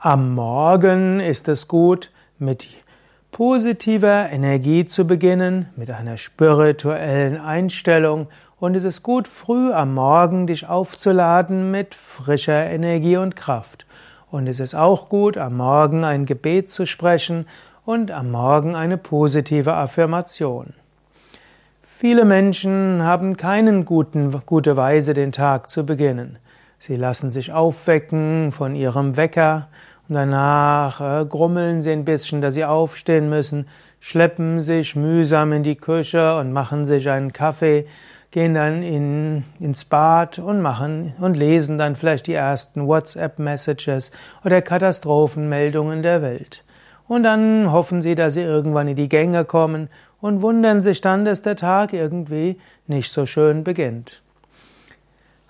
Am Morgen ist es gut, mit positiver Energie zu beginnen, mit einer spirituellen Einstellung und es ist gut, früh am Morgen dich aufzuladen mit frischer Energie und Kraft. Und es ist auch gut, am Morgen ein Gebet zu sprechen und am Morgen eine positive Affirmation. Viele Menschen haben keine gute Weise, den Tag zu beginnen. Sie lassen sich aufwecken von ihrem Wecker danach äh, grummeln sie ein bisschen, dass sie aufstehen müssen, schleppen sich mühsam in die Küche und machen sich einen Kaffee, gehen dann in, ins Bad und machen und lesen dann vielleicht die ersten WhatsApp-Messages oder Katastrophenmeldungen der Welt. Und dann hoffen sie, dass sie irgendwann in die Gänge kommen und wundern sich dann, dass der Tag irgendwie nicht so schön beginnt.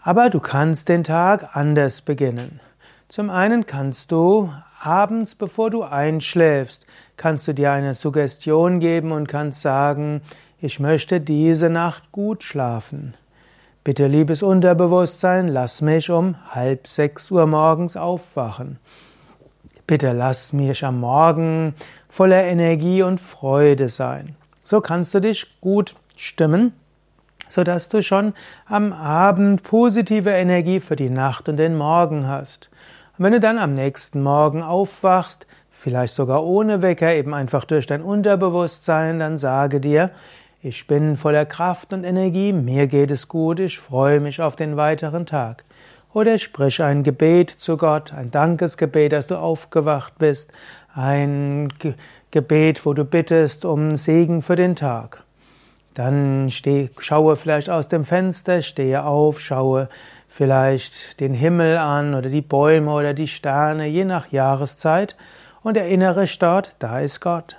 Aber du kannst den Tag anders beginnen. Zum einen kannst du abends, bevor du einschläfst, kannst du dir eine Suggestion geben und kannst sagen, ich möchte diese Nacht gut schlafen. Bitte, liebes Unterbewusstsein, lass mich um halb sechs Uhr morgens aufwachen. Bitte lass mich am Morgen voller Energie und Freude sein. So kannst du dich gut stimmen, sodass du schon am Abend positive Energie für die Nacht und den Morgen hast. Und wenn du dann am nächsten Morgen aufwachst, vielleicht sogar ohne Wecker, eben einfach durch dein Unterbewusstsein, dann sage dir, ich bin voller Kraft und Energie, mir geht es gut, ich freue mich auf den weiteren Tag. Oder sprich ein Gebet zu Gott, ein Dankesgebet, dass du aufgewacht bist, ein Gebet, wo du bittest um Segen für den Tag. Dann steh, schaue vielleicht aus dem Fenster, stehe auf, schaue vielleicht den Himmel an oder die Bäume oder die Sterne, je nach Jahreszeit und erinnere dich dort, da ist Gott.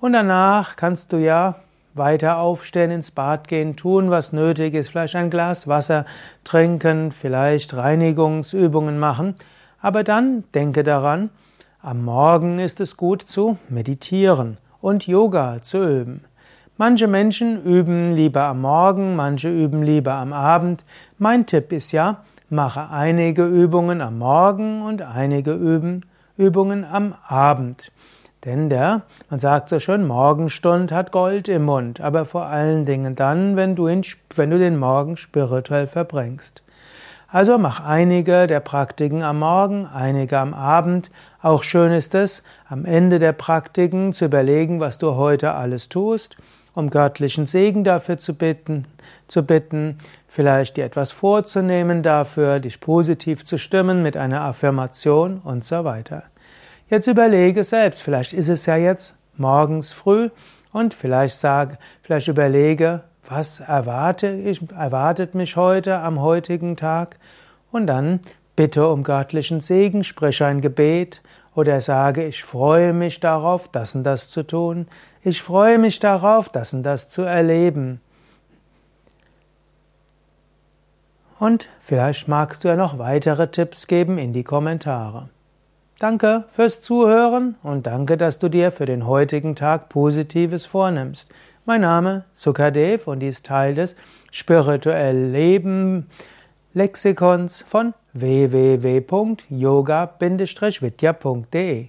Und danach kannst du ja weiter aufstehen, ins Bad gehen, tun, was nötig ist, vielleicht ein Glas Wasser trinken, vielleicht Reinigungsübungen machen, aber dann denke daran, am Morgen ist es gut zu meditieren und Yoga zu üben. Manche Menschen üben lieber am Morgen, manche üben lieber am Abend. Mein Tipp ist ja, mache einige Übungen am Morgen und einige Übungen am Abend. Denn der, man sagt so schön, Morgenstund hat Gold im Mund, aber vor allen Dingen dann, wenn du, ihn, wenn du den Morgen spirituell verbringst. Also mach einige der Praktiken am Morgen, einige am Abend. Auch schön ist es, am Ende der Praktiken zu überlegen, was du heute alles tust, um göttlichen Segen dafür zu bitten, zu bitten, vielleicht dir etwas vorzunehmen dafür, dich positiv zu stimmen mit einer Affirmation und so weiter. Jetzt überlege selbst, vielleicht ist es ja jetzt morgens früh und vielleicht sage, vielleicht überlege, was erwarte ich, erwartet mich heute am heutigen Tag und dann bitte um göttlichen Segen, spreche ein Gebet oder sage, ich freue mich darauf, das und das zu tun, ich freue mich darauf, das und das zu erleben. Und vielleicht magst du ja noch weitere Tipps geben in die Kommentare. Danke fürs Zuhören und danke, dass du dir für den heutigen Tag Positives vornimmst. Mein Name Sukadev und dies Teil des Spirituell Leben Lexikons von www.yoga-vidya.de